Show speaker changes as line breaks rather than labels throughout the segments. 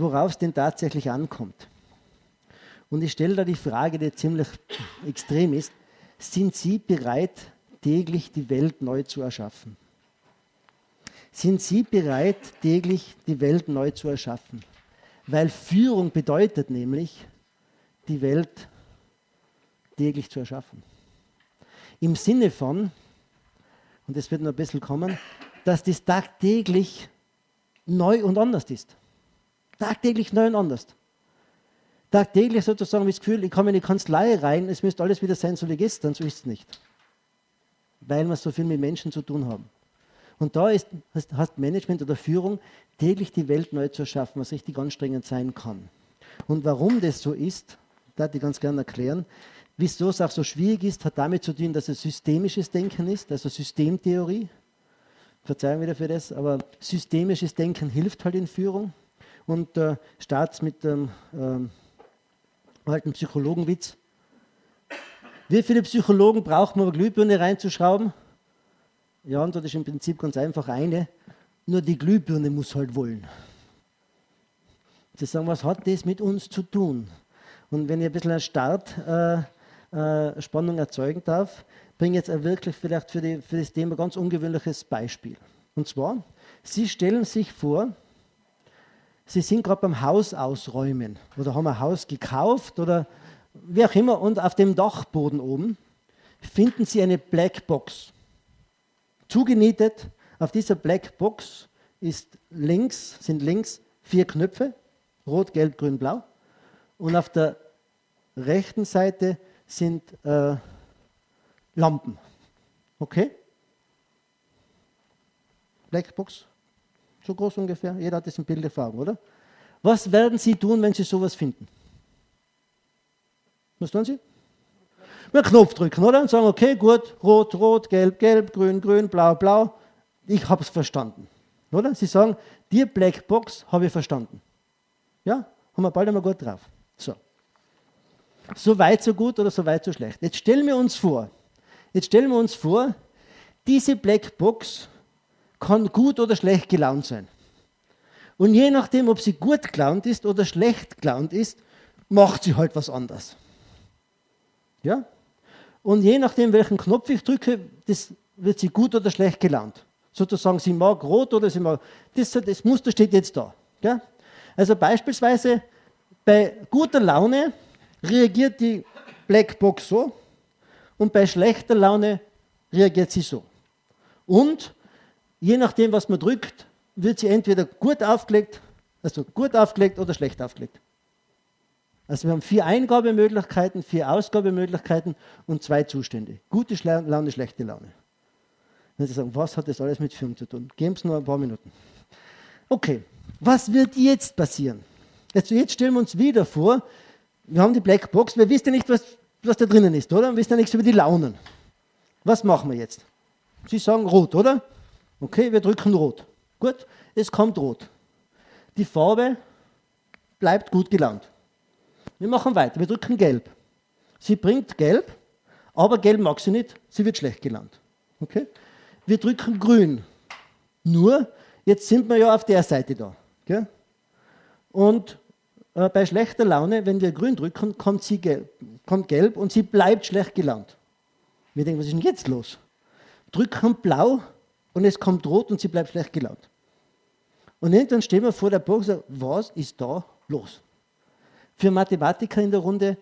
worauf es denn tatsächlich ankommt. Und ich stelle da die Frage, die ziemlich extrem ist, sind Sie bereit, täglich die Welt neu zu erschaffen? Sind Sie bereit, täglich die Welt neu zu erschaffen? Weil Führung bedeutet nämlich, die Welt täglich zu erschaffen. Im Sinne von, und das wird noch ein bisschen kommen, dass das tagtäglich neu und anders ist. Tagtäglich neu und anders. Tagtäglich sozusagen das Gefühl, ich komme in die Kanzlei rein, es müsste alles wieder sein, so wie gestern, so ist es nicht. Weil wir so viel mit Menschen zu tun haben. Und da ist, hast Management oder Führung täglich die Welt neu zu erschaffen, was richtig anstrengend sein kann. Und warum das so ist, das ich ganz gerne erklären. Wieso es auch so schwierig ist, hat damit zu tun, dass es systemisches Denken ist, also Systemtheorie. Verzeihung wieder für das, aber systemisches Denken hilft halt in Führung. Und äh, startet mit dem ähm, alten Psychologenwitz. Wie viele Psychologen braucht man, um Glühbirne reinzuschrauben? Die Antwort ist im Prinzip ganz einfach eine. Nur die Glühbirne muss halt wollen. Sie sagen, was hat das mit uns zu tun? Und wenn ich ein bisschen eine Startspannung äh, äh, erzeugen darf, bringe ich jetzt wirklich vielleicht für, die, für das Thema ein ganz ungewöhnliches Beispiel. Und zwar, Sie stellen sich vor, Sie sind gerade beim Haus ausräumen oder haben ein Haus gekauft oder wie auch immer und auf dem Dachboden oben finden Sie eine Blackbox. Zugenietet auf dieser Blackbox ist links, sind links vier Knöpfe, rot, gelb, grün, blau. Und auf der rechten Seite sind äh, Lampen. Okay? Blackbox, so groß ungefähr. Jeder hat das im Bild vor oder? Was werden Sie tun, wenn Sie sowas finden? Was tun Sie? Einen Knopf drücken, oder? Und sagen, okay, gut, rot, rot, gelb, gelb, grün, grün, blau, blau. Ich habe es verstanden. Oder? Sie sagen, die Blackbox habe ich verstanden. Ja? Haben wir bald einmal gut drauf. So. So weit, so gut oder so weit, so schlecht. Jetzt stellen wir uns vor, jetzt stellen wir uns vor, diese Blackbox kann gut oder schlecht gelaunt sein. Und je nachdem, ob sie gut gelaunt ist oder schlecht gelaunt ist, macht sie halt was anderes. Ja? Und je nachdem, welchen Knopf ich drücke, das wird sie gut oder schlecht gelaunt. Sozusagen, sie mag rot oder sie mag. Das, das Muster steht jetzt da. Ja? Also beispielsweise bei guter Laune reagiert die Blackbox so und bei schlechter Laune reagiert sie so. Und je nachdem, was man drückt, wird sie entweder gut aufgelegt, also gut aufgelegt oder schlecht aufgelegt. Also wir haben vier Eingabemöglichkeiten, vier Ausgabemöglichkeiten und zwei Zustände. Gute Laune, schlechte Laune. Wenn Sie sagen, was hat das alles mit Führung zu tun? Geben Sie nur ein paar Minuten. Okay, was wird jetzt passieren? Jetzt, jetzt stellen wir uns wieder vor, wir haben die Blackbox, wir wissen ja nicht, was, was da drinnen ist, oder? Wir wissen ja nichts über die Launen. Was machen wir jetzt? Sie sagen rot, oder? Okay, wir drücken rot. Gut, es kommt rot. Die Farbe bleibt gut gelaunt. Wir machen weiter, wir drücken gelb. Sie bringt gelb, aber gelb mag sie nicht, sie wird schlecht gelaunt. Okay? Wir drücken grün. Nur, jetzt sind wir ja auf der Seite da. Okay? Und äh, bei schlechter Laune, wenn wir grün drücken, kommt, sie gelb, kommt gelb und sie bleibt schlecht gelaunt. Wir denken, was ist denn jetzt los? Drücken blau und es kommt rot und sie bleibt schlecht gelaunt. Und irgendwann stehen wir vor der Burg und sagen, was ist da los? Für Mathematiker in der Runde,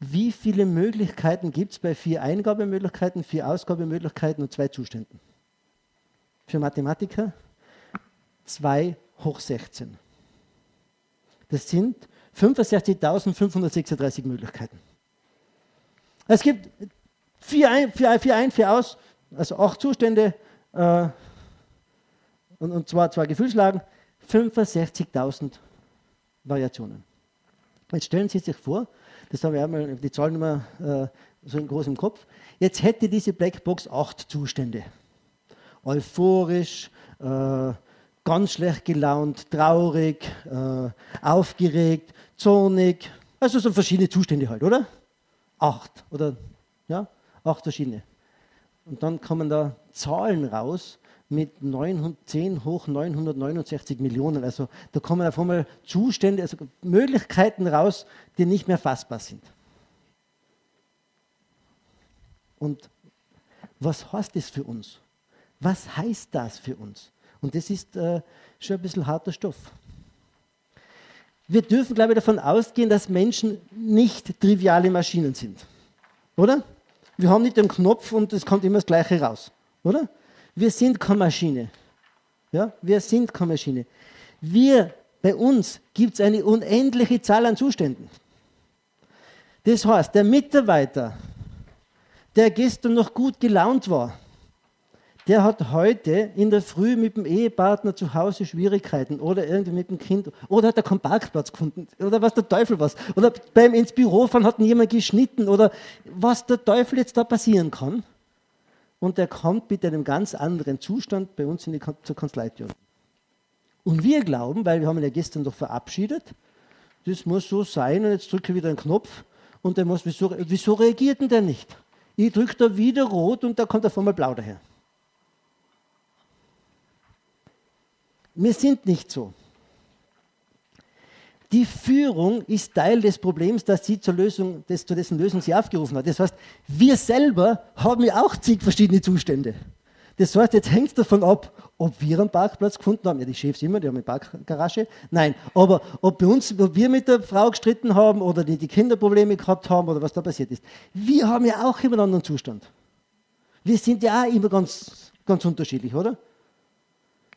wie viele Möglichkeiten gibt es bei vier Eingabemöglichkeiten, vier Ausgabemöglichkeiten und zwei Zuständen? Für Mathematiker 2 hoch 16. Das sind 65.536 Möglichkeiten. Es gibt vier ein, vier, vier ein, vier aus, also acht Zustände äh, und, und zwar zwei Gefühlslagen, 65.000 Variationen. Jetzt stellen Sie sich vor, das habe ich einmal die Zahlen immer äh, so in groß im Kopf, jetzt hätte diese Blackbox acht Zustände. Euphorisch, äh, ganz schlecht gelaunt, traurig, äh, aufgeregt, zornig, also so verschiedene Zustände halt, oder? Acht oder ja, acht verschiedene. Und dann kommen da Zahlen raus, mit 910 hoch 969 Millionen. Also da kommen auf einmal Zustände, also Möglichkeiten raus, die nicht mehr fassbar sind. Und was heißt das für uns? Was heißt das für uns? Und das ist äh, schon ein bisschen harter Stoff. Wir dürfen, glaube ich, davon ausgehen, dass Menschen nicht triviale Maschinen sind. Oder? Wir haben nicht den Knopf und es kommt immer das Gleiche raus. Oder? Wir sind keine Maschine. Ja? Wir sind keine Maschine. Wir, bei uns gibt es eine unendliche Zahl an Zuständen. Das heißt, der Mitarbeiter, der gestern noch gut gelaunt war, der hat heute in der Früh mit dem Ehepartner zu Hause Schwierigkeiten oder irgendwie mit dem Kind oder hat er keinen Parkplatz gefunden oder was der Teufel was oder beim ins Büro fahren hat jemand geschnitten oder was der Teufel jetzt da passieren kann und der kommt mit einem ganz anderen Zustand bei uns in die, zur Kanzleitür. Und wir glauben, weil wir haben ihn ja gestern doch verabschiedet, das muss so sein und jetzt drücke ich wieder einen Knopf und der muss, wieso, wieso reagiert denn der nicht? Ich drücke da wieder rot und da kommt auf einmal blau daher. Wir sind nicht so. Die Führung ist Teil des Problems, dass sie zur Lösung, des, zu dessen Lösung sie aufgerufen hat. Das heißt, wir selber haben ja auch zig verschiedene Zustände. Das heißt, jetzt hängt es davon ab, ob wir einen Parkplatz gefunden haben. Ja, die Chefs immer, die haben eine Parkgarage. Nein, aber ob, bei uns, ob wir mit der Frau gestritten haben oder die, die Kinder Probleme gehabt haben oder was da passiert ist. Wir haben ja auch immer einen anderen Zustand. Wir sind ja auch immer ganz, ganz unterschiedlich, oder?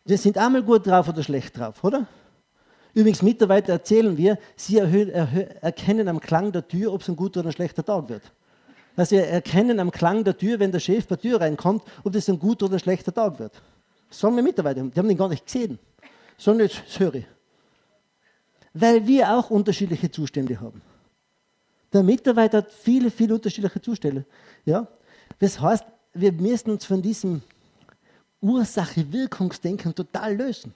Wir sind einmal gut drauf oder schlecht drauf, oder? Übrigens, Mitarbeiter erzählen wir, sie erhöhen, erkennen am Klang der Tür, ob es ein guter oder ein schlechter Tag wird. Also wir erkennen am Klang der Tür, wenn der Chef bei der Tür reinkommt, ob das ein guter oder ein schlechter Tag wird. Das sagen wir Mitarbeiter, die haben den gar nicht gesehen. Sondern jetzt das höre ich. Weil wir auch unterschiedliche Zustände haben. Der Mitarbeiter hat viele, viele unterschiedliche Zustände. Ja? Das heißt, wir müssen uns von diesem Ursache-Wirkungsdenken total lösen.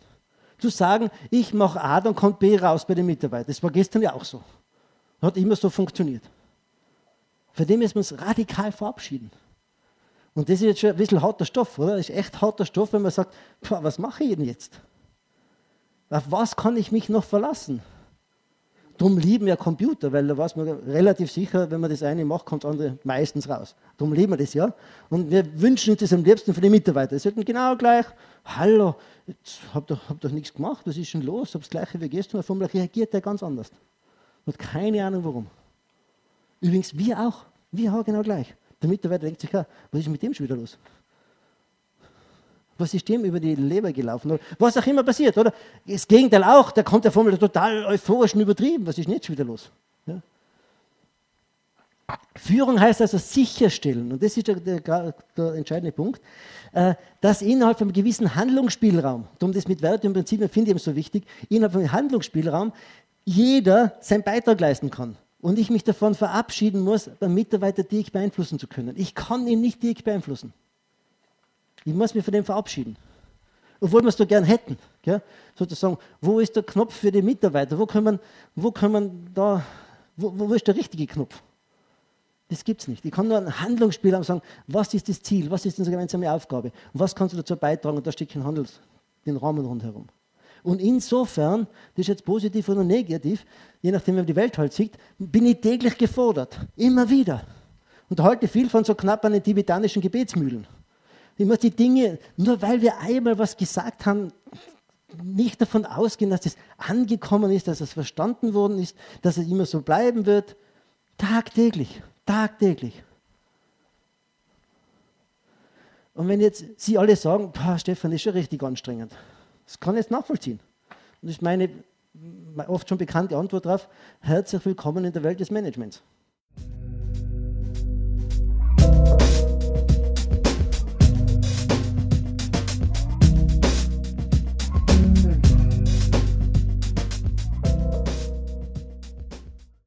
Zu sagen, ich mache A, dann kommt B raus bei den Mitarbeitern. Das war gestern ja auch so. Hat immer so funktioniert. Von dem müssen wir uns radikal verabschieden. Und das ist jetzt schon ein bisschen harter Stoff, oder? Das ist echt harter Stoff, wenn man sagt, was mache ich denn jetzt? Auf was kann ich mich noch verlassen? Darum lieben wir Computer, weil da weiß man relativ sicher, wenn man das eine macht, kommt das andere meistens raus. Darum lieben wir das, ja. Und wir wünschen uns das am liebsten für die Mitarbeiter. Sie sollten genau gleich, hallo, jetzt hab doch, hab doch nichts gemacht, was ist schon los? Hab das gleiche wie gestern, auf reagiert der ganz anders. Hat keine Ahnung warum. Übrigens, wir auch. Wir haben genau gleich. Der Mitarbeiter denkt sich, was ist mit dem schon wieder los? Was ist dem über die Leber gelaufen? Oder was auch immer passiert, oder? Das Gegenteil auch, der kommt von mir total euphorisch und übertrieben. Was ist jetzt schon wieder los? Ja? Führung heißt also sicherstellen, und das ist der, der, der entscheidende Punkt, äh, dass innerhalb von einem gewissen Handlungsspielraum, darum das mit Wert und Prinzipien finde ich eben so wichtig, innerhalb von einem Handlungsspielraum jeder seinen Beitrag leisten kann. Und ich mich davon verabschieden muss, beim Mitarbeiter direkt beeinflussen zu können. Ich kann ihn nicht direkt beeinflussen. Ich muss mich von dem verabschieden. Obwohl wir es doch gern hätten. Gell? Sozusagen, wo ist der Knopf für die Mitarbeiter? Wo kann man, wo kann man da, wo, wo ist der richtige Knopf? Das gibt es nicht. Ich kann nur einen Handlungsspiel haben sagen, was ist das Ziel, was ist unsere gemeinsame Aufgabe und was kannst du dazu beitragen und da steckt ein Handels, den Rahmen rundherum. Und insofern, das ist jetzt positiv oder negativ, je nachdem, wie man die Welt halt sieht, bin ich täglich gefordert. Immer wieder. Und halte viel von so knapp an den tibetanischen Gebetsmühlen. Ich muss die Dinge, nur weil wir einmal was gesagt haben, nicht davon ausgehen, dass das angekommen ist, dass es verstanden worden ist, dass es immer so bleiben wird. Tagtäglich, tagtäglich. Und wenn jetzt Sie alle sagen, Stefan, ist schon richtig anstrengend, das kann ich jetzt nachvollziehen. Und das ist meine oft schon bekannte Antwort darauf, herzlich willkommen in der Welt des Managements.